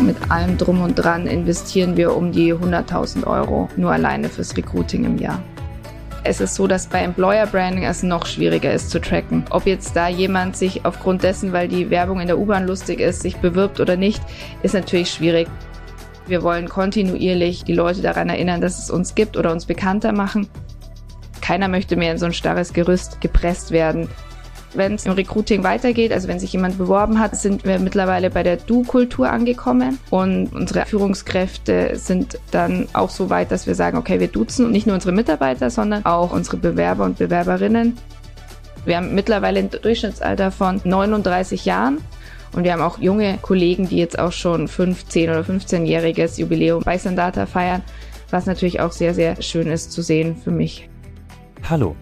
Mit allem drum und dran investieren wir um die 100.000 Euro nur alleine fürs Recruiting im Jahr. Es ist so, dass bei Employer Branding es noch schwieriger ist zu tracken. Ob jetzt da jemand sich aufgrund dessen, weil die Werbung in der U-Bahn lustig ist, sich bewirbt oder nicht, ist natürlich schwierig. Wir wollen kontinuierlich die Leute daran erinnern, dass es uns gibt oder uns bekannter machen. Keiner möchte mehr in so ein starres Gerüst gepresst werden. Wenn es im Recruiting weitergeht, also wenn sich jemand beworben hat, sind wir mittlerweile bei der Du-Kultur angekommen und unsere Führungskräfte sind dann auch so weit, dass wir sagen, okay, wir duzen nicht nur unsere Mitarbeiter, sondern auch unsere Bewerber und Bewerberinnen. Wir haben mittlerweile ein Durchschnittsalter von 39 Jahren und wir haben auch junge Kollegen, die jetzt auch schon 15 oder 15-jähriges Jubiläum bei Sandata feiern, was natürlich auch sehr, sehr schön ist zu sehen für mich. Hallo,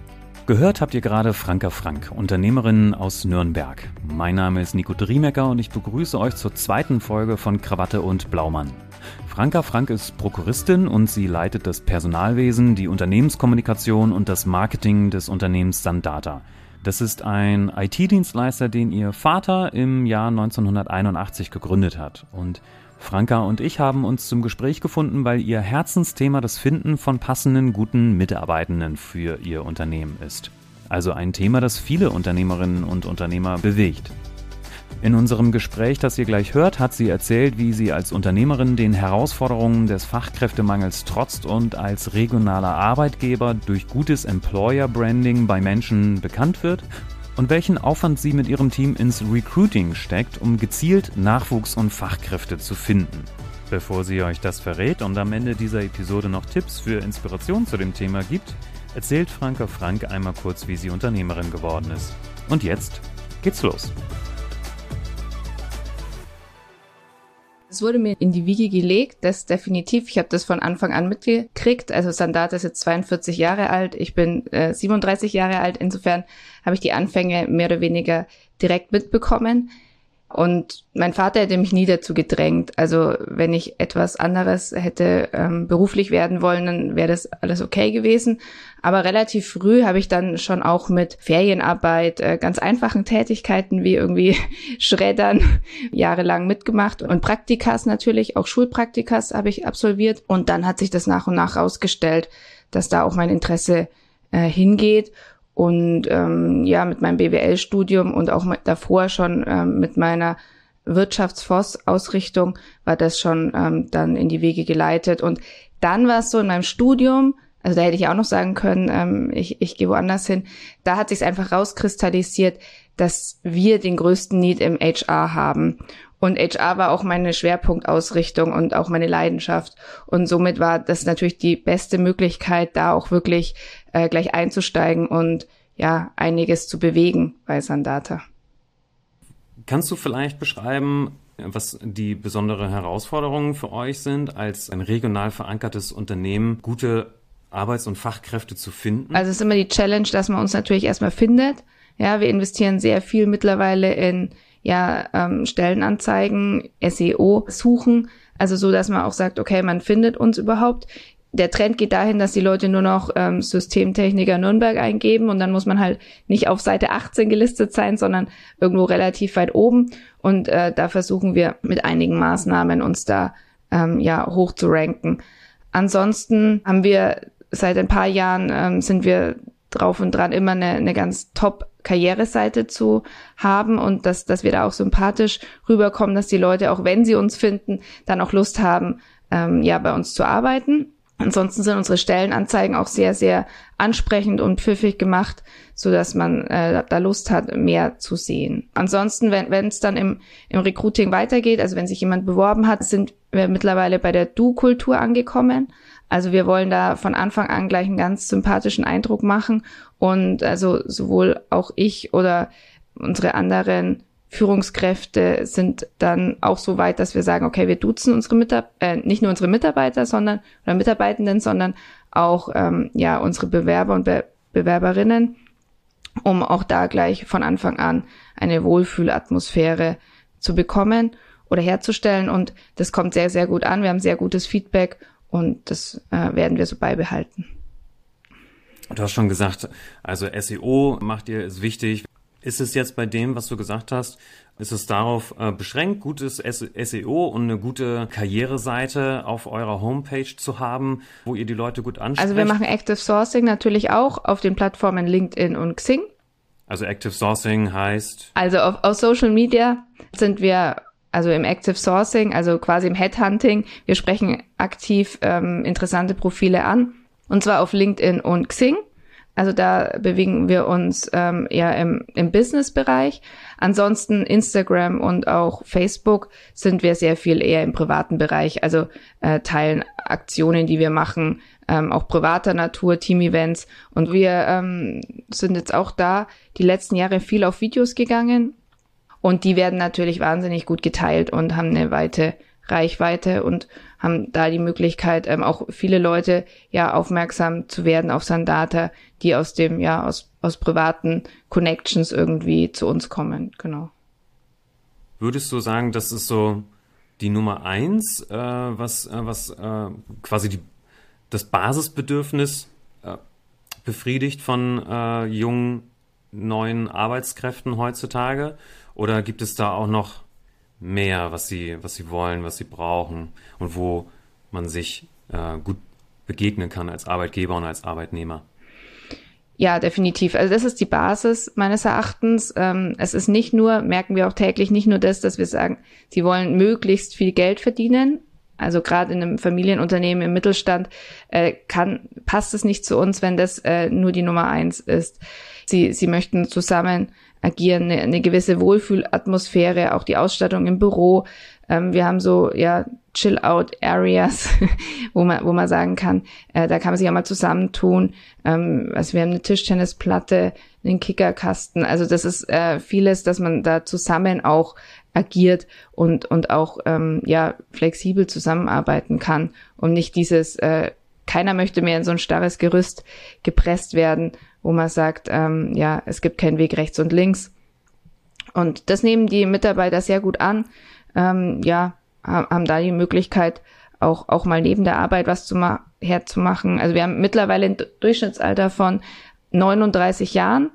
Gehört habt ihr gerade Franka Frank, Unternehmerin aus Nürnberg. Mein Name ist Nico Driemecker und ich begrüße euch zur zweiten Folge von Krawatte und Blaumann. Franka Frank ist Prokuristin und sie leitet das Personalwesen, die Unternehmenskommunikation und das Marketing des Unternehmens Sandata. Das ist ein IT-Dienstleister, den ihr Vater im Jahr 1981 gegründet hat. Und Franka und ich haben uns zum Gespräch gefunden, weil ihr Herzensthema das Finden von passenden, guten Mitarbeitenden für ihr Unternehmen ist. Also ein Thema, das viele Unternehmerinnen und Unternehmer bewegt. In unserem Gespräch, das ihr gleich hört, hat sie erzählt, wie sie als Unternehmerin den Herausforderungen des Fachkräftemangels trotzt und als regionaler Arbeitgeber durch gutes Employer Branding bei Menschen bekannt wird und welchen Aufwand sie mit ihrem Team ins Recruiting steckt, um gezielt Nachwuchs und Fachkräfte zu finden. Bevor sie euch das verrät und am Ende dieser Episode noch Tipps für Inspiration zu dem Thema gibt, erzählt Franka Frank einmal kurz, wie sie Unternehmerin geworden ist. Und jetzt geht's los. Es wurde mir in die Wiege gelegt, das definitiv. Ich habe das von Anfang an mitgekriegt. Also Sandat ist jetzt 42 Jahre alt, ich bin äh, 37 Jahre alt. Insofern habe ich die Anfänge mehr oder weniger direkt mitbekommen. Und mein Vater hätte mich nie dazu gedrängt. Also wenn ich etwas anderes hätte ähm, beruflich werden wollen, dann wäre das alles okay gewesen. Aber relativ früh habe ich dann schon auch mit Ferienarbeit, äh, ganz einfachen Tätigkeiten wie irgendwie Schreddern jahrelang mitgemacht und Praktikas natürlich, auch Schulpraktikas habe ich absolviert. Und dann hat sich das nach und nach rausgestellt, dass da auch mein Interesse äh, hingeht. Und ähm, ja, mit meinem BWL-Studium und auch davor schon ähm, mit meiner Wirtschaftsforst-Ausrichtung war das schon ähm, dann in die Wege geleitet. Und dann war es so in meinem Studium, also da hätte ich auch noch sagen können, ähm, ich, ich gehe woanders hin, da hat sich einfach rauskristallisiert, dass wir den größten Need im HR haben. Und HR war auch meine Schwerpunktausrichtung und auch meine Leidenschaft. Und somit war das natürlich die beste Möglichkeit, da auch wirklich äh, gleich einzusteigen und ja, einiges zu bewegen bei Sandata. Kannst du vielleicht beschreiben, was die besondere Herausforderungen für euch sind, als ein regional verankertes Unternehmen gute Arbeits- und Fachkräfte zu finden? Also es ist immer die Challenge, dass man uns natürlich erstmal findet. Ja, wir investieren sehr viel mittlerweile in ja, ähm, Stellenanzeigen, SEO suchen, also so, dass man auch sagt, okay, man findet uns überhaupt der Trend geht dahin, dass die Leute nur noch ähm, Systemtechniker Nürnberg eingeben und dann muss man halt nicht auf Seite 18 gelistet sein, sondern irgendwo relativ weit oben. Und äh, da versuchen wir mit einigen Maßnahmen uns da ähm, ja hoch zu ranken. Ansonsten haben wir seit ein paar Jahren ähm, sind wir drauf und dran, immer eine, eine ganz top Karriereseite zu haben und dass, dass wir da auch sympathisch rüberkommen, dass die Leute, auch wenn sie uns finden, dann auch Lust haben, ähm, ja, bei uns zu arbeiten. Ansonsten sind unsere Stellenanzeigen auch sehr, sehr ansprechend und pfiffig gemacht, so dass man äh, da Lust hat, mehr zu sehen. Ansonsten, wenn es dann im, im Recruiting weitergeht, also wenn sich jemand beworben hat, sind wir mittlerweile bei der Du-Kultur angekommen. Also wir wollen da von Anfang an gleich einen ganz sympathischen Eindruck machen und also sowohl auch ich oder unsere anderen Führungskräfte sind dann auch so weit, dass wir sagen, okay, wir duzen unsere Mitarbeiter, äh, nicht nur unsere Mitarbeiter, sondern oder Mitarbeitenden, sondern auch ähm, ja unsere Bewerber und Be Bewerberinnen, um auch da gleich von Anfang an eine Wohlfühlatmosphäre zu bekommen oder herzustellen. Und das kommt sehr, sehr gut an. Wir haben sehr gutes Feedback und das äh, werden wir so beibehalten. Du hast schon gesagt, also SEO macht ihr ist wichtig. Ist es jetzt bei dem, was du gesagt hast, ist es darauf äh, beschränkt, gutes SEO und eine gute Karriereseite auf eurer Homepage zu haben, wo ihr die Leute gut ansprecht? Also wir machen Active Sourcing natürlich auch auf den Plattformen LinkedIn und Xing. Also Active Sourcing heißt? Also auf, auf Social Media sind wir also im Active Sourcing, also quasi im Headhunting. Wir sprechen aktiv ähm, interessante Profile an und zwar auf LinkedIn und Xing. Also da bewegen wir uns ähm, eher im, im Business-Bereich. Ansonsten Instagram und auch Facebook sind wir sehr viel eher im privaten Bereich, also äh, teilen Aktionen, die wir machen, ähm, auch privater Natur, Team-Events. Und wir ähm, sind jetzt auch da die letzten Jahre viel auf Videos gegangen. Und die werden natürlich wahnsinnig gut geteilt und haben eine weite Reichweite und haben da die Möglichkeit, ähm, auch viele Leute ja aufmerksam zu werden auf Sandata, die aus dem, ja, aus, aus privaten Connections irgendwie zu uns kommen, genau. Würdest du sagen, das ist so die Nummer eins, äh, was, äh, was äh, quasi die, das Basisbedürfnis äh, befriedigt von äh, jungen, neuen Arbeitskräften heutzutage? Oder gibt es da auch noch mehr, was sie, was sie wollen, was sie brauchen und wo man sich äh, gut begegnen kann als Arbeitgeber und als Arbeitnehmer. Ja, definitiv. Also das ist die Basis meines Erachtens. Ähm, es ist nicht nur, merken wir auch täglich, nicht nur das, dass wir sagen, sie wollen möglichst viel Geld verdienen. Also gerade in einem Familienunternehmen im Mittelstand äh, kann, passt es nicht zu uns, wenn das äh, nur die Nummer eins ist. Sie, sie möchten zusammen agieren, eine, eine gewisse Wohlfühlatmosphäre, auch die Ausstattung im Büro. Ähm, wir haben so ja Chill-out-Areas, wo man wo man sagen kann, äh, da kann man sich auch mal zusammentun. Ähm, also wir haben eine Tischtennisplatte, einen Kickerkasten. Also das ist äh, vieles, dass man da zusammen auch agiert und und auch ähm, ja flexibel zusammenarbeiten kann und nicht dieses äh, keiner möchte mehr in so ein starres Gerüst gepresst werden wo man sagt, ähm, ja, es gibt keinen Weg rechts und links. Und das nehmen die Mitarbeiter sehr gut an. Ähm, ja, haben da die Möglichkeit, auch, auch mal neben der Arbeit was zu ma herzumachen. Also wir haben mittlerweile ein Durchschnittsalter von 39 Jahren.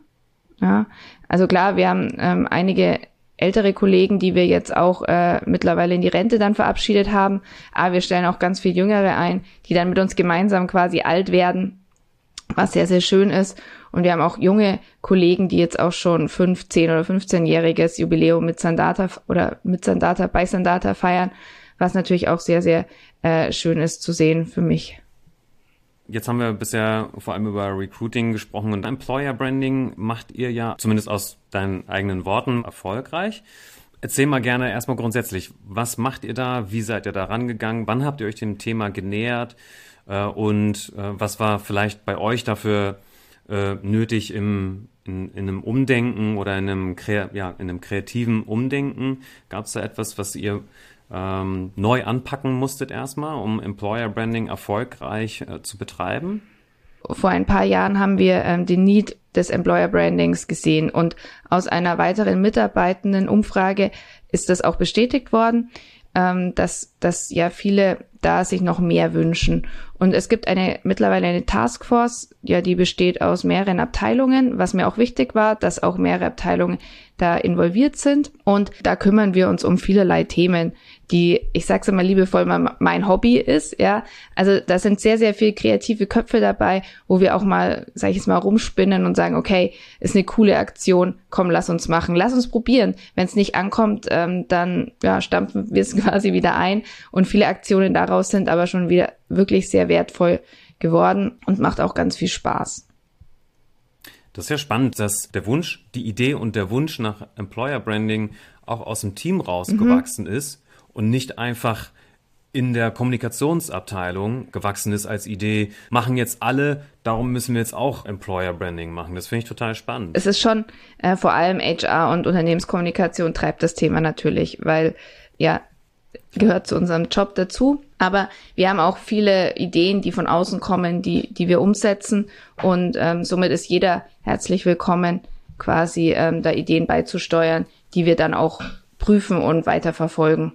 Ja, also klar, wir haben ähm, einige ältere Kollegen, die wir jetzt auch äh, mittlerweile in die Rente dann verabschiedet haben. Aber wir stellen auch ganz viel Jüngere ein, die dann mit uns gemeinsam quasi alt werden was sehr, sehr schön ist. Und wir haben auch junge Kollegen, die jetzt auch schon 15 oder 15-jähriges Jubiläum mit Sandata oder mit Sandata bei Sandata feiern, was natürlich auch sehr, sehr äh, schön ist zu sehen für mich. Jetzt haben wir bisher vor allem über Recruiting gesprochen und Employer Branding macht ihr ja zumindest aus deinen eigenen Worten erfolgreich. Erzähl mal gerne erstmal grundsätzlich, was macht ihr da? Wie seid ihr da rangegangen? Wann habt ihr euch dem Thema genähert? Äh, und äh, was war vielleicht bei euch dafür äh, nötig im, in, in einem Umdenken oder in einem, ja, in einem kreativen Umdenken? Gab es da etwas, was ihr ähm, neu anpacken musstet erstmal, um Employer Branding erfolgreich äh, zu betreiben? Vor ein paar Jahren haben wir ähm, den Need des Employer Brandings gesehen und aus einer weiteren Mitarbeitendenumfrage ist das auch bestätigt worden, ähm, dass, dass ja viele da sich noch mehr wünschen. Und es gibt eine mittlerweile eine Taskforce, ja, die besteht aus mehreren Abteilungen, was mir auch wichtig war, dass auch mehrere Abteilungen da involviert sind. Und da kümmern wir uns um vielerlei Themen, die, ich sag's immer liebevoll, mein Hobby ist, ja. Also da sind sehr, sehr viel kreative Köpfe dabei, wo wir auch mal, sag ich jetzt mal, rumspinnen und sagen, okay, ist eine coole Aktion, komm, lass uns machen, lass uns probieren. Wenn es nicht ankommt, ähm, dann ja, stampfen wir es quasi wieder ein. Und viele Aktionen daraus sind aber schon wieder wirklich sehr wertvoll geworden und macht auch ganz viel Spaß. Das ist ja spannend, dass der Wunsch, die Idee und der Wunsch nach Employer Branding auch aus dem Team rausgewachsen mhm. ist und nicht einfach in der Kommunikationsabteilung gewachsen ist als Idee, machen jetzt alle, darum müssen wir jetzt auch Employer Branding machen. Das finde ich total spannend. Es ist schon äh, vor allem HR und Unternehmenskommunikation treibt das Thema natürlich, weil ja gehört zu unserem Job dazu. Aber wir haben auch viele Ideen, die von außen kommen, die, die wir umsetzen. Und ähm, somit ist jeder herzlich willkommen, quasi ähm, da Ideen beizusteuern, die wir dann auch prüfen und weiterverfolgen.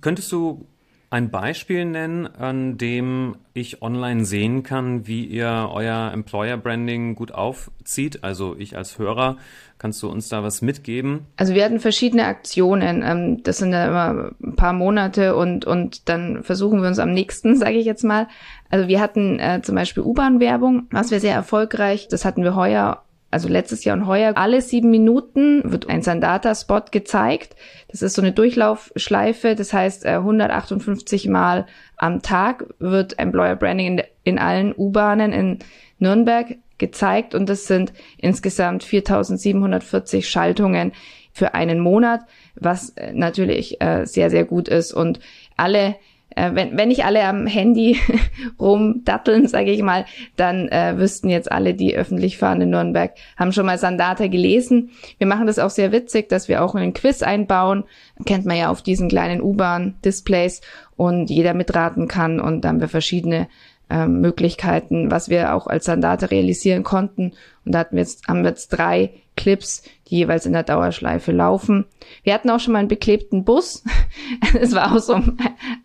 Könntest du ein Beispiel nennen, an dem ich online sehen kann, wie ihr euer Employer Branding gut aufzieht? Also ich als Hörer, kannst du uns da was mitgeben? Also wir hatten verschiedene Aktionen. Ähm, das sind ja immer ein paar Monate und, und dann versuchen wir uns am nächsten, sage ich jetzt mal. Also wir hatten äh, zum Beispiel U-Bahn-Werbung, was wir sehr erfolgreich. Das hatten wir heuer also letztes Jahr und heuer, alle sieben Minuten wird ein Sandata-Spot gezeigt. Das ist so eine Durchlaufschleife. Das heißt, 158 äh, Mal am Tag wird Employer Branding in, in allen U-Bahnen in Nürnberg gezeigt und das sind insgesamt 4740 Schaltungen für einen Monat, was äh, natürlich äh, sehr, sehr gut ist und alle äh, wenn, wenn nicht alle am Handy rumdatteln, sage ich mal, dann äh, wüssten jetzt alle, die öffentlich fahren in Nürnberg, haben schon mal Sandata gelesen. Wir machen das auch sehr witzig, dass wir auch einen Quiz einbauen. Kennt man ja auf diesen kleinen U-Bahn-Displays und jeder mitraten kann und dann haben wir verschiedene äh, Möglichkeiten, was wir auch als Sandate realisieren konnten. Und da hatten wir jetzt, haben wir jetzt drei Clips, die jeweils in der Dauerschleife laufen. Wir hatten auch schon mal einen beklebten Bus. Es war auch so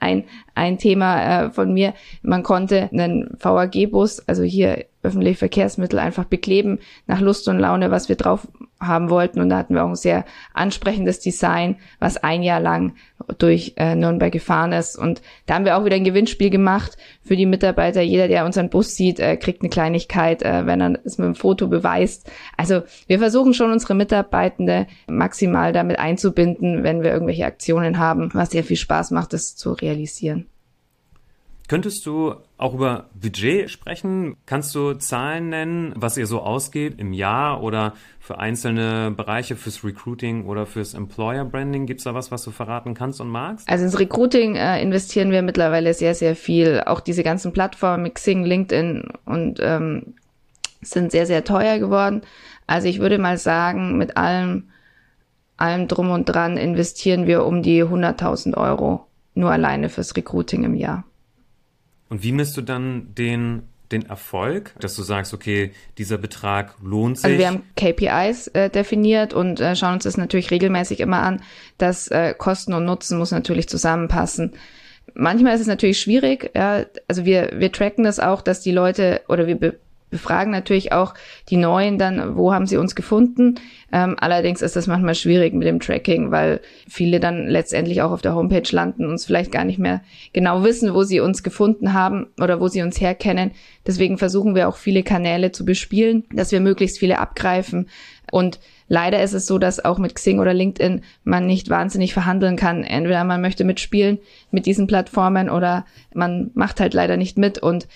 ein, ein Thema äh, von mir. Man konnte einen VAG-Bus, also hier öffentliche Verkehrsmittel, einfach bekleben nach Lust und Laune, was wir drauf haben wollten. Und da hatten wir auch ein sehr ansprechendes Design, was ein Jahr lang durch äh, Nürnberg gefahren ist. Und da haben wir auch wieder ein Gewinnspiel gemacht für die Mitarbeiter. Jeder, der unseren Bus sieht, äh, kriegt eine Kleinigkeit, äh, wenn er es mit dem Foto beweist. Also wir versuchen schon unsere Mitarbeitende maximal damit einzubinden, wenn wir irgendwelche Aktionen haben, was sehr viel Spaß macht, das zu realisieren. Könntest du auch über Budget sprechen? Kannst du Zahlen nennen, was ihr so ausgeht im Jahr oder für einzelne Bereiche, fürs Recruiting oder fürs Employer Branding? Gibt es da was, was du verraten kannst und magst? Also ins Recruiting äh, investieren wir mittlerweile sehr, sehr viel. Auch diese ganzen Plattformen, Mixing, LinkedIn und ähm, sind sehr, sehr teuer geworden. Also ich würde mal sagen, mit allem, allem drum und dran investieren wir um die 100.000 Euro nur alleine fürs Recruiting im Jahr. Und wie misst du dann den den Erfolg, dass du sagst, okay, dieser Betrag lohnt sich? Also wir haben KPIs äh, definiert und äh, schauen uns das natürlich regelmäßig immer an. dass äh, Kosten und Nutzen muss natürlich zusammenpassen. Manchmal ist es natürlich schwierig, ja, also wir, wir tracken das auch, dass die Leute oder wir befragen natürlich auch die Neuen dann, wo haben sie uns gefunden. Ähm, allerdings ist das manchmal schwierig mit dem Tracking, weil viele dann letztendlich auch auf der Homepage landen und uns vielleicht gar nicht mehr genau wissen, wo sie uns gefunden haben oder wo sie uns herkennen. Deswegen versuchen wir auch viele Kanäle zu bespielen, dass wir möglichst viele abgreifen. Und leider ist es so, dass auch mit Xing oder LinkedIn man nicht wahnsinnig verhandeln kann. Entweder man möchte mitspielen mit diesen Plattformen oder man macht halt leider nicht mit und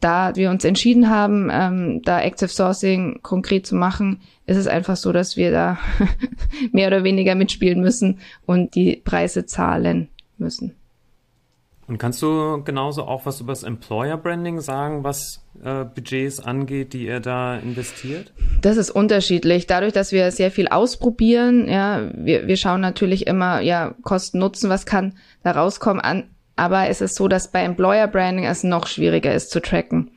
da wir uns entschieden haben, ähm, da Active Sourcing konkret zu machen, ist es einfach so, dass wir da mehr oder weniger mitspielen müssen und die Preise zahlen müssen. Und kannst du genauso auch was über das Employer Branding sagen, was äh, Budgets angeht, die ihr da investiert? Das ist unterschiedlich. Dadurch, dass wir sehr viel ausprobieren, ja, wir, wir schauen natürlich immer, ja, Kosten Nutzen, was kann da rauskommen an aber es ist so, dass bei Employer Branding es noch schwieriger ist zu tracken.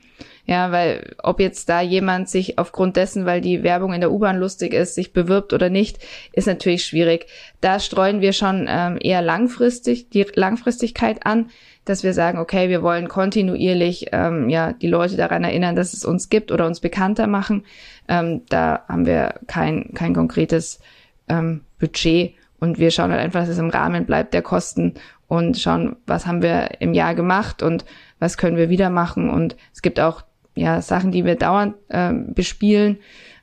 Ja, weil ob jetzt da jemand sich aufgrund dessen, weil die Werbung in der U-Bahn lustig ist, sich bewirbt oder nicht, ist natürlich schwierig. Da streuen wir schon ähm, eher langfristig die Langfristigkeit an, dass wir sagen, okay, wir wollen kontinuierlich ähm, ja die Leute daran erinnern, dass es uns gibt oder uns bekannter machen. Ähm, da haben wir kein kein konkretes ähm, Budget und wir schauen halt einfach, dass es im Rahmen bleibt der Kosten und schauen, was haben wir im Jahr gemacht und was können wir wieder machen. Und es gibt auch ja Sachen, die wir dauernd äh, bespielen,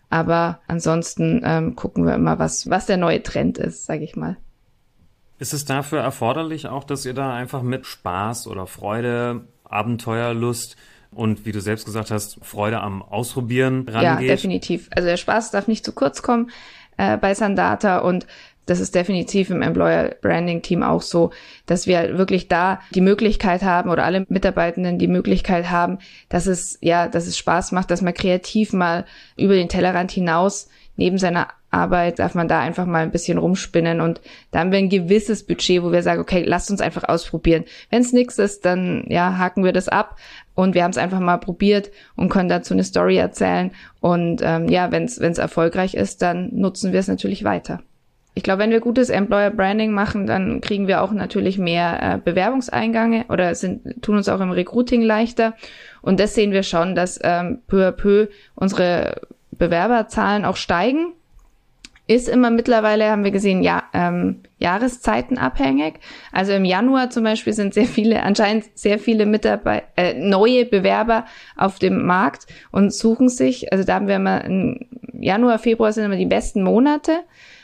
aber ansonsten ähm, gucken wir immer, was was der neue Trend ist, sage ich mal. Ist es dafür erforderlich auch, dass ihr da einfach mit Spaß oder Freude, Abenteuerlust und wie du selbst gesagt hast, Freude am Ausprobieren rangeht? Ja, definitiv. Also der Spaß darf nicht zu kurz kommen äh, bei Sandata und das ist definitiv im Employer Branding Team auch so, dass wir wirklich da die Möglichkeit haben oder alle Mitarbeitenden die Möglichkeit haben, dass es, ja, dass es Spaß macht, dass man kreativ mal über den Tellerrand hinaus neben seiner Arbeit darf man da einfach mal ein bisschen rumspinnen und da haben wir ein gewisses Budget, wo wir sagen, okay, lasst uns einfach ausprobieren. Wenn es nichts ist, dann ja, haken wir das ab und wir haben es einfach mal probiert und können dazu eine Story erzählen und ähm, ja, wenn es erfolgreich ist, dann nutzen wir es natürlich weiter ich glaube, wenn wir gutes Employer Branding machen, dann kriegen wir auch natürlich mehr äh, Bewerbungseingange oder sind, tun uns auch im Recruiting leichter. Und das sehen wir schon, dass ähm, peu à peu unsere Bewerberzahlen auch steigen ist immer mittlerweile, haben wir gesehen, ja, ähm, Jahreszeiten abhängig. Also im Januar zum Beispiel sind sehr viele, anscheinend sehr viele Mitarbeiter, äh, neue Bewerber auf dem Markt und suchen sich, also da haben wir immer, im Januar, Februar sind immer die besten Monate.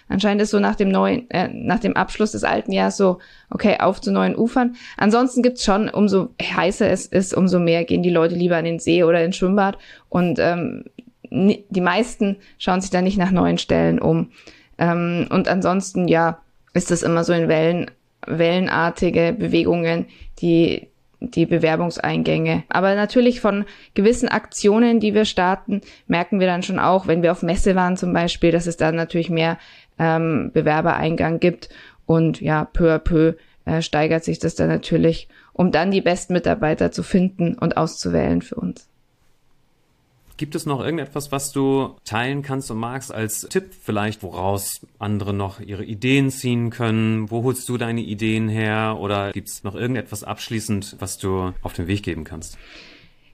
Anscheinend ist so nach dem neuen, äh, nach dem Abschluss des alten Jahres so, okay, auf zu neuen Ufern. Ansonsten gibt's schon, umso heißer es ist, umso mehr gehen die Leute lieber an den See oder ins Schwimmbad. Und ähm, die meisten schauen sich da nicht nach neuen Stellen um. Ähm, und ansonsten, ja, ist das immer so in Wellen, wellenartige Bewegungen, die die Bewerbungseingänge. Aber natürlich von gewissen Aktionen, die wir starten, merken wir dann schon auch, wenn wir auf Messe waren zum Beispiel, dass es dann natürlich mehr ähm, Bewerbereingang gibt. Und ja, peu à peu äh, steigert sich das dann natürlich, um dann die besten Mitarbeiter zu finden und auszuwählen für uns. Gibt es noch irgendetwas, was du teilen kannst und magst als Tipp vielleicht, woraus andere noch ihre Ideen ziehen können? Wo holst du deine Ideen her? Oder gibt es noch irgendetwas abschließend, was du auf den Weg geben kannst?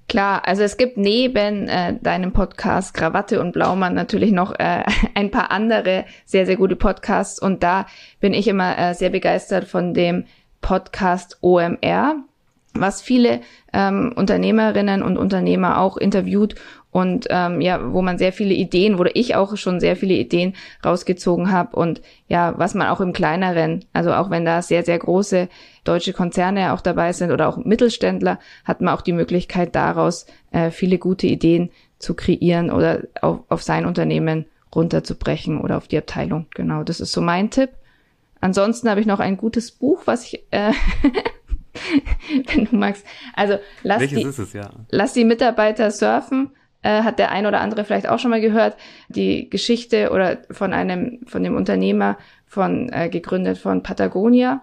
Klar, also es gibt neben äh, deinem Podcast Krawatte und Blaumann natürlich noch äh, ein paar andere sehr, sehr gute Podcasts. Und da bin ich immer äh, sehr begeistert von dem Podcast OMR, was viele ähm, Unternehmerinnen und Unternehmer auch interviewt und ähm, ja, wo man sehr viele Ideen, wo ich auch schon sehr viele Ideen rausgezogen habe und ja, was man auch im kleineren, also auch wenn da sehr, sehr große deutsche Konzerne auch dabei sind oder auch Mittelständler, hat man auch die Möglichkeit daraus äh, viele gute Ideen zu kreieren oder auf, auf sein Unternehmen runterzubrechen oder auf die Abteilung. Genau, das ist so mein Tipp. Ansonsten habe ich noch ein gutes Buch, was ich äh, wenn du magst. Also lass die, es, ja? lass die Mitarbeiter surfen äh, hat der ein oder andere vielleicht auch schon mal gehört, die Geschichte oder von einem, von dem Unternehmer von, äh, gegründet von Patagonia.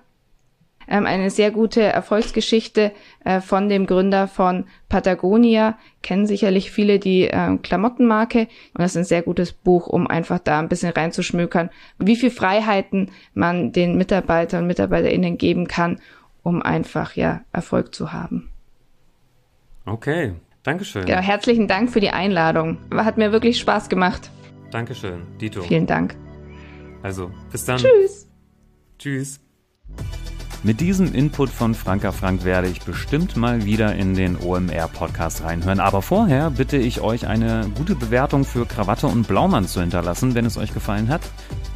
Ähm, eine sehr gute Erfolgsgeschichte äh, von dem Gründer von Patagonia. Kennen sicherlich viele die äh, Klamottenmarke. Und das ist ein sehr gutes Buch, um einfach da ein bisschen reinzuschmökern, wie viel Freiheiten man den Mitarbeitern und MitarbeiterInnen geben kann, um einfach, ja, Erfolg zu haben. Okay, Dankeschön. Genau, herzlichen Dank für die Einladung. Hat mir wirklich Spaß gemacht. Dankeschön, Dito. Vielen Dank. Also, bis dann. Tschüss. Tschüss. Mit diesem Input von Franka Frank werde ich bestimmt mal wieder in den OMR-Podcast reinhören. Aber vorher bitte ich euch eine gute Bewertung für Krawatte und Blaumann zu hinterlassen, wenn es euch gefallen hat.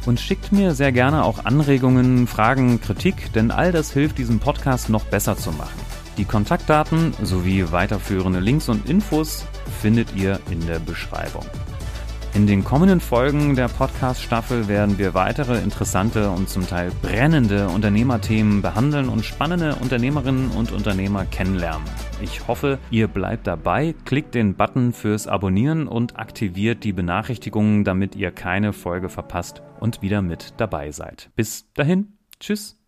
Und schickt mir sehr gerne auch Anregungen, Fragen, Kritik, denn all das hilft, diesen Podcast noch besser zu machen. Die Kontaktdaten sowie weiterführende Links und Infos findet ihr in der Beschreibung. In den kommenden Folgen der Podcast-Staffel werden wir weitere interessante und zum Teil brennende Unternehmerthemen behandeln und spannende Unternehmerinnen und Unternehmer kennenlernen. Ich hoffe, ihr bleibt dabei, klickt den Button fürs Abonnieren und aktiviert die Benachrichtigungen, damit ihr keine Folge verpasst und wieder mit dabei seid. Bis dahin, tschüss.